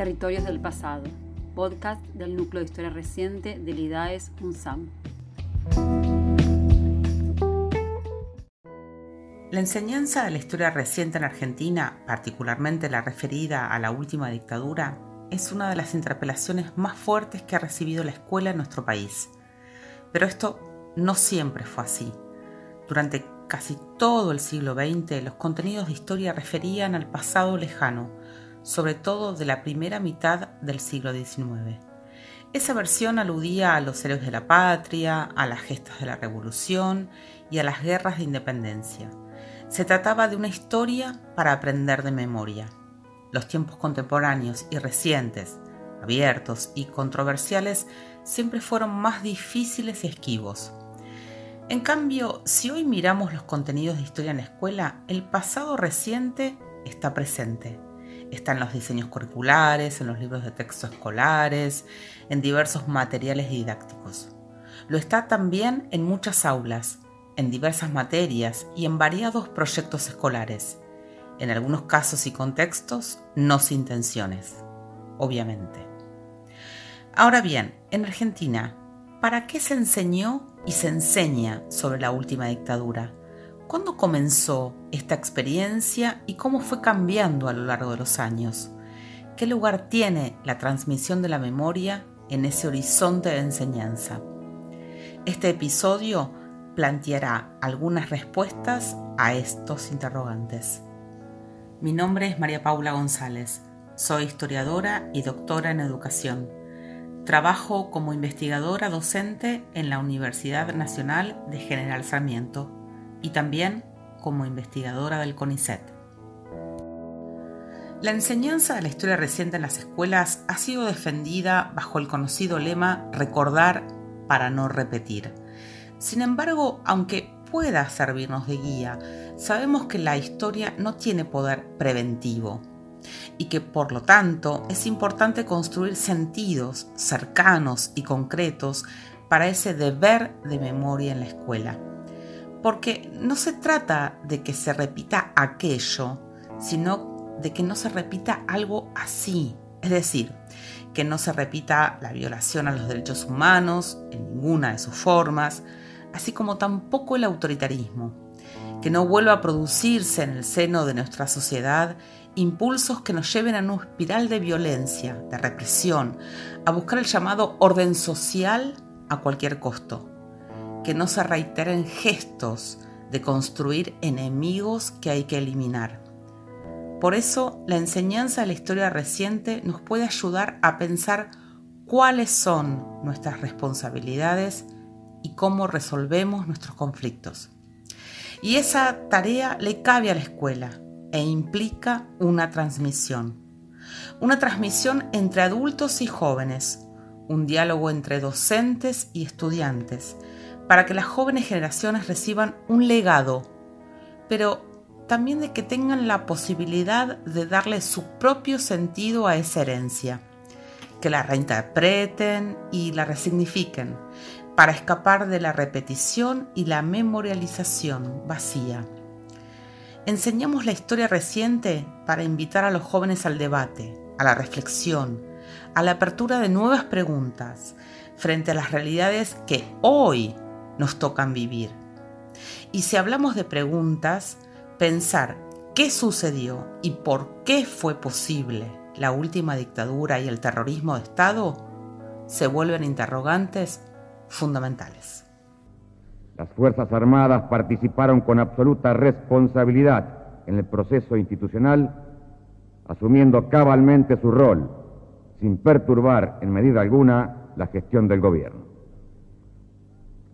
Territorios del Pasado, podcast del Núcleo de Historia Reciente del IDAES UNSAM. La enseñanza de la historia reciente en Argentina, particularmente la referida a la última dictadura, es una de las interpelaciones más fuertes que ha recibido la escuela en nuestro país. Pero esto no siempre fue así. Durante casi todo el siglo XX, los contenidos de historia referían al pasado lejano, sobre todo de la primera mitad del siglo XIX. Esa versión aludía a los héroes de la patria, a las gestas de la revolución y a las guerras de independencia. Se trataba de una historia para aprender de memoria. Los tiempos contemporáneos y recientes, abiertos y controversiales, siempre fueron más difíciles y esquivos. En cambio, si hoy miramos los contenidos de historia en la escuela, el pasado reciente está presente Está en los diseños curriculares, en los libros de texto escolares, en diversos materiales didácticos. Lo está también en muchas aulas, en diversas materias y en variados proyectos escolares. En algunos casos y contextos, no sin tensiones, obviamente. Ahora bien, en Argentina, ¿para qué se enseñó y se enseña sobre la última dictadura? ¿Cuándo comenzó esta experiencia y cómo fue cambiando a lo largo de los años? ¿Qué lugar tiene la transmisión de la memoria en ese horizonte de enseñanza? Este episodio planteará algunas respuestas a estos interrogantes. Mi nombre es María Paula González, soy historiadora y doctora en educación. Trabajo como investigadora docente en la Universidad Nacional de General Sarmiento y también como investigadora del CONICET. La enseñanza de la historia reciente en las escuelas ha sido defendida bajo el conocido lema recordar para no repetir. Sin embargo, aunque pueda servirnos de guía, sabemos que la historia no tiene poder preventivo y que por lo tanto es importante construir sentidos cercanos y concretos para ese deber de memoria en la escuela porque no se trata de que se repita aquello, sino de que no se repita algo así. Es decir, que no se repita la violación a los derechos humanos en ninguna de sus formas, así como tampoco el autoritarismo, que no vuelva a producirse en el seno de nuestra sociedad impulsos que nos lleven a una espiral de violencia, de represión, a buscar el llamado orden social a cualquier costo que no se reiteren gestos de construir enemigos que hay que eliminar. Por eso, la enseñanza de la historia reciente nos puede ayudar a pensar cuáles son nuestras responsabilidades y cómo resolvemos nuestros conflictos. Y esa tarea le cabe a la escuela e implica una transmisión. Una transmisión entre adultos y jóvenes, un diálogo entre docentes y estudiantes, para que las jóvenes generaciones reciban un legado, pero también de que tengan la posibilidad de darle su propio sentido a esa herencia, que la reinterpreten y la resignifiquen, para escapar de la repetición y la memorialización vacía. Enseñamos la historia reciente para invitar a los jóvenes al debate, a la reflexión, a la apertura de nuevas preguntas frente a las realidades que hoy nos tocan vivir. Y si hablamos de preguntas, pensar qué sucedió y por qué fue posible la última dictadura y el terrorismo de Estado se vuelven interrogantes fundamentales. Las Fuerzas Armadas participaron con absoluta responsabilidad en el proceso institucional, asumiendo cabalmente su rol, sin perturbar en medida alguna la gestión del gobierno.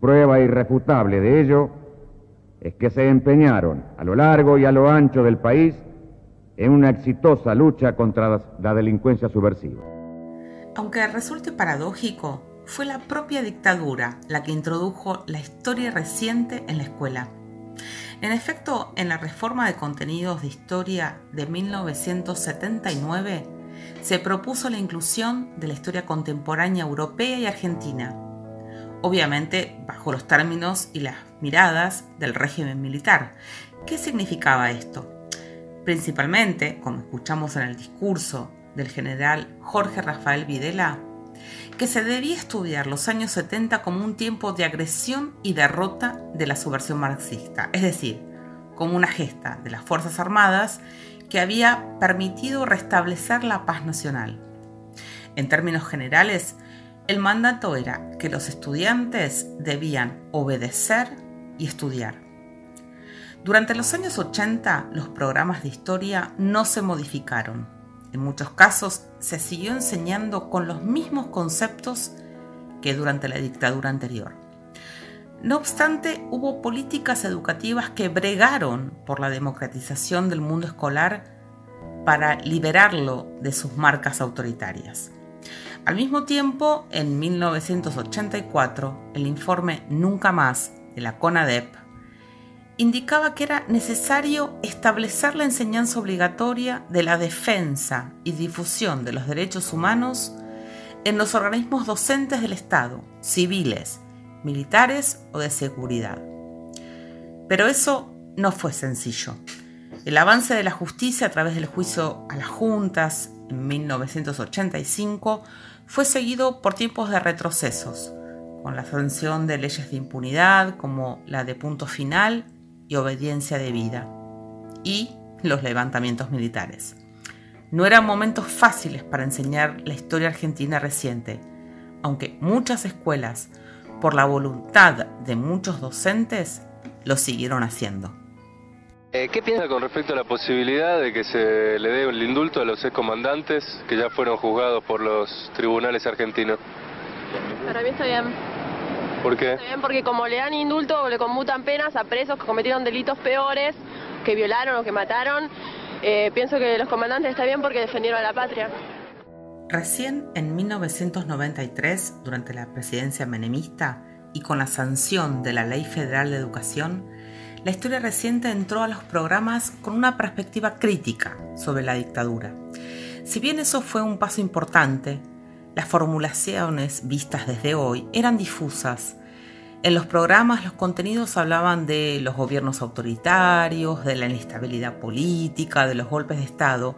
Prueba irrefutable de ello es que se empeñaron a lo largo y a lo ancho del país en una exitosa lucha contra la delincuencia subversiva. Aunque resulte paradójico, fue la propia dictadura la que introdujo la historia reciente en la escuela. En efecto, en la reforma de contenidos de historia de 1979 se propuso la inclusión de la historia contemporánea europea y argentina obviamente bajo los términos y las miradas del régimen militar. ¿Qué significaba esto? Principalmente, como escuchamos en el discurso del general Jorge Rafael Videla que se debía estudiar los años 70 como un tiempo de agresión y derrota de la subversión marxista, es decir, como una gesta de las Fuerzas Armadas que había permitido restablecer la paz nacional. En términos generales, el mandato era que los estudiantes debían obedecer y estudiar. Durante los años 80 los programas de historia no se modificaron en muchos casos se siguió enseñando con los mismos conceptos que durante la dictadura anterior. No obstante, hubo políticas educativas que bregaron por la democratización del mundo escolar para liberarlo de sus marcas autoritarias. Al mismo tiempo, en 1984, el informe Nunca más de la CONADEP indicaba que era necesario establecer la enseñanza obligatoria de la defensa y difusión de los derechos humanos en los organismos docentes del Estado, civiles, militares o de seguridad. Pero eso no fue sencillo. El avance de la justicia a través del juicio a las juntas en 1985 fue seguido por tiempos de retrocesos, con la sanción de leyes de impunidad como la de punto final y obediencia de vida, y los levantamientos militares. No eran momentos fáciles para enseñar la historia argentina reciente, aunque muchas escuelas, por la voluntad de muchos docentes, lo siguieron haciendo. Eh, ¿Qué piensa con respecto a la posibilidad de que se le dé el indulto a los excomandantes que ya fueron juzgados por los tribunales argentinos? Para mí está bien. ¿Por qué? porque como le dan indulto o le conmutan penas a presos que cometieron delitos peores, que violaron o que mataron, eh, pienso que los comandantes está bien porque defendieron a la patria. Recién en 1993, durante la presidencia menemista y con la sanción de la Ley Federal de Educación, la historia reciente entró a los programas con una perspectiva crítica sobre la dictadura. Si bien eso fue un paso importante, las formulaciones vistas desde hoy eran difusas. En los programas los contenidos hablaban de los gobiernos autoritarios, de la inestabilidad política, de los golpes de Estado,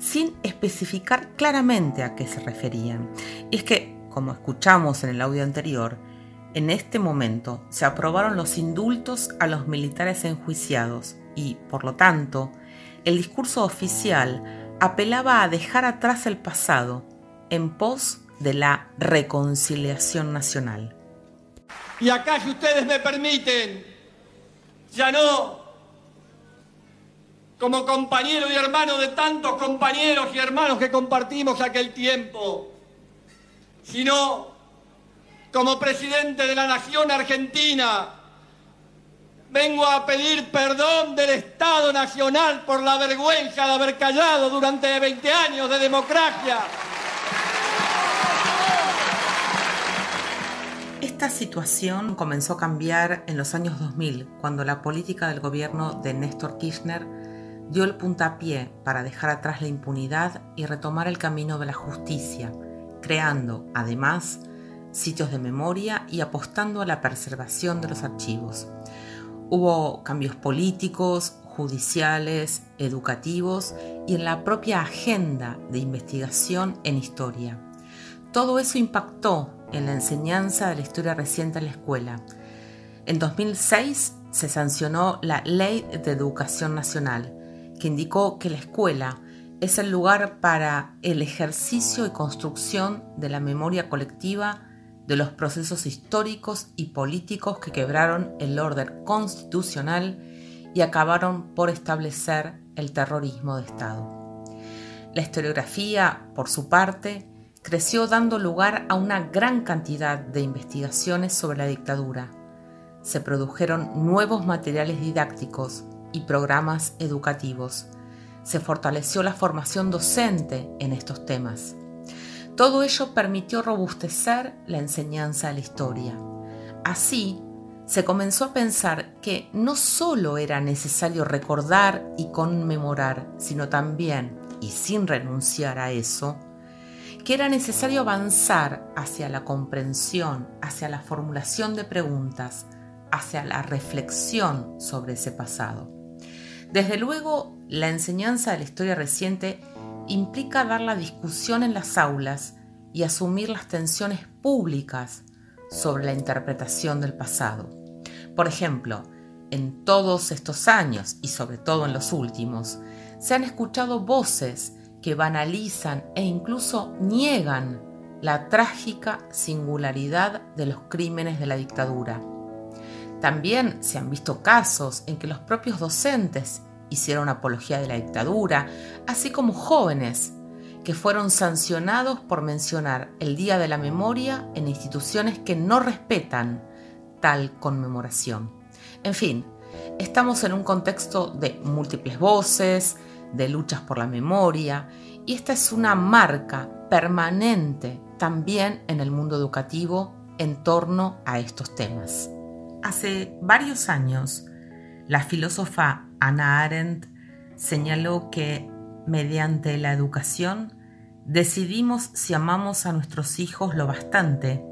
sin especificar claramente a qué se referían. Y es que, como escuchamos en el audio anterior, en este momento se aprobaron los indultos a los militares enjuiciados y, por lo tanto, el discurso oficial apelaba a dejar atrás el pasado en pos de la reconciliación nacional. Y acá, si ustedes me permiten, ya no como compañero y hermano de tantos compañeros y hermanos que compartimos aquel tiempo, sino como presidente de la Nación Argentina, vengo a pedir perdón del Estado Nacional por la vergüenza de haber callado durante 20 años de democracia. Esta situación comenzó a cambiar en los años 2000, cuando la política del gobierno de Néstor Kirchner dio el puntapié para dejar atrás la impunidad y retomar el camino de la justicia, creando, además, sitios de memoria y apostando a la preservación de los archivos. Hubo cambios políticos, judiciales, educativos y en la propia agenda de investigación en historia. Todo eso impactó en la enseñanza de la historia reciente en la escuela. En 2006 se sancionó la Ley de Educación Nacional, que indicó que la escuela es el lugar para el ejercicio y construcción de la memoria colectiva de los procesos históricos y políticos que quebraron el orden constitucional y acabaron por establecer el terrorismo de Estado. La historiografía, por su parte, creció dando lugar a una gran cantidad de investigaciones sobre la dictadura. Se produjeron nuevos materiales didácticos y programas educativos. Se fortaleció la formación docente en estos temas. Todo ello permitió robustecer la enseñanza de la historia. Así, se comenzó a pensar que no solo era necesario recordar y conmemorar, sino también, y sin renunciar a eso, que era necesario avanzar hacia la comprensión, hacia la formulación de preguntas, hacia la reflexión sobre ese pasado. Desde luego, la enseñanza de la historia reciente implica dar la discusión en las aulas y asumir las tensiones públicas sobre la interpretación del pasado. Por ejemplo, en todos estos años y sobre todo en los últimos, se han escuchado voces que banalizan e incluso niegan la trágica singularidad de los crímenes de la dictadura. También se han visto casos en que los propios docentes hicieron apología de la dictadura, así como jóvenes que fueron sancionados por mencionar el Día de la Memoria en instituciones que no respetan tal conmemoración. En fin, estamos en un contexto de múltiples voces, de luchas por la memoria, y esta es una marca permanente también en el mundo educativo en torno a estos temas. Hace varios años, la filósofa Anna Arendt señaló que mediante la educación decidimos si amamos a nuestros hijos lo bastante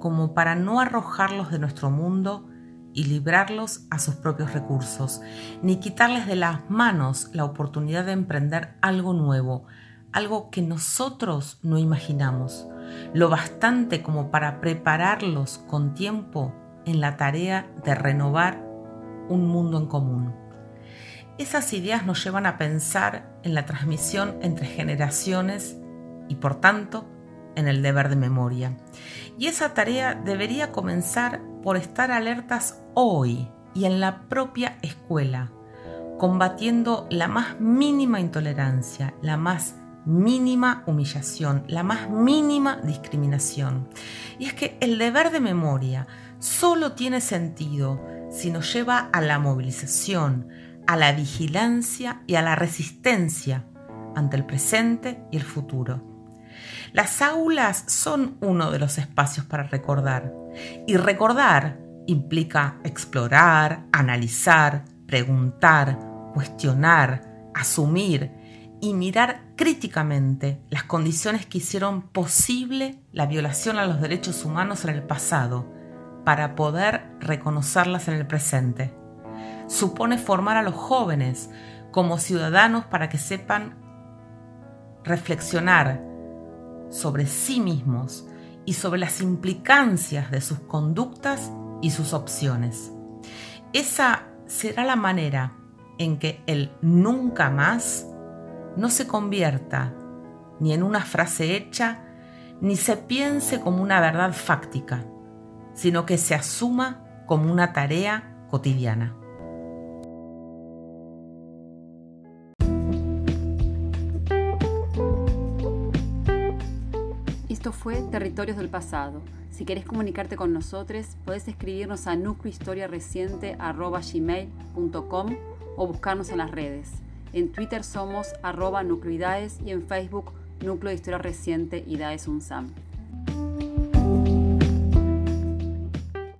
como para no arrojarlos de nuestro mundo y librarlos a sus propios recursos, ni quitarles de las manos la oportunidad de emprender algo nuevo, algo que nosotros no imaginamos, lo bastante como para prepararlos con tiempo en la tarea de renovar un mundo en común. Esas ideas nos llevan a pensar en la transmisión entre generaciones y por tanto en el deber de memoria. Y esa tarea debería comenzar por estar alertas hoy y en la propia escuela, combatiendo la más mínima intolerancia, la más mínima humillación, la más mínima discriminación. Y es que el deber de memoria solo tiene sentido si nos lleva a la movilización, a la vigilancia y a la resistencia ante el presente y el futuro. Las aulas son uno de los espacios para recordar y recordar implica explorar, analizar, preguntar, cuestionar, asumir y mirar críticamente las condiciones que hicieron posible la violación a los derechos humanos en el pasado para poder reconocerlas en el presente. Supone formar a los jóvenes como ciudadanos para que sepan reflexionar sobre sí mismos y sobre las implicancias de sus conductas y sus opciones. Esa será la manera en que el nunca más no se convierta ni en una frase hecha, ni se piense como una verdad fáctica, sino que se asuma como una tarea cotidiana. Esto fue Territorios del Pasado. Si querés comunicarte con nosotros, podés escribirnos a nuclehistoriareciente.com o buscarnos en las redes. En Twitter somos arroba nucleoidades y en Facebook Núcleo de Historia Reciente y Daes Unsam.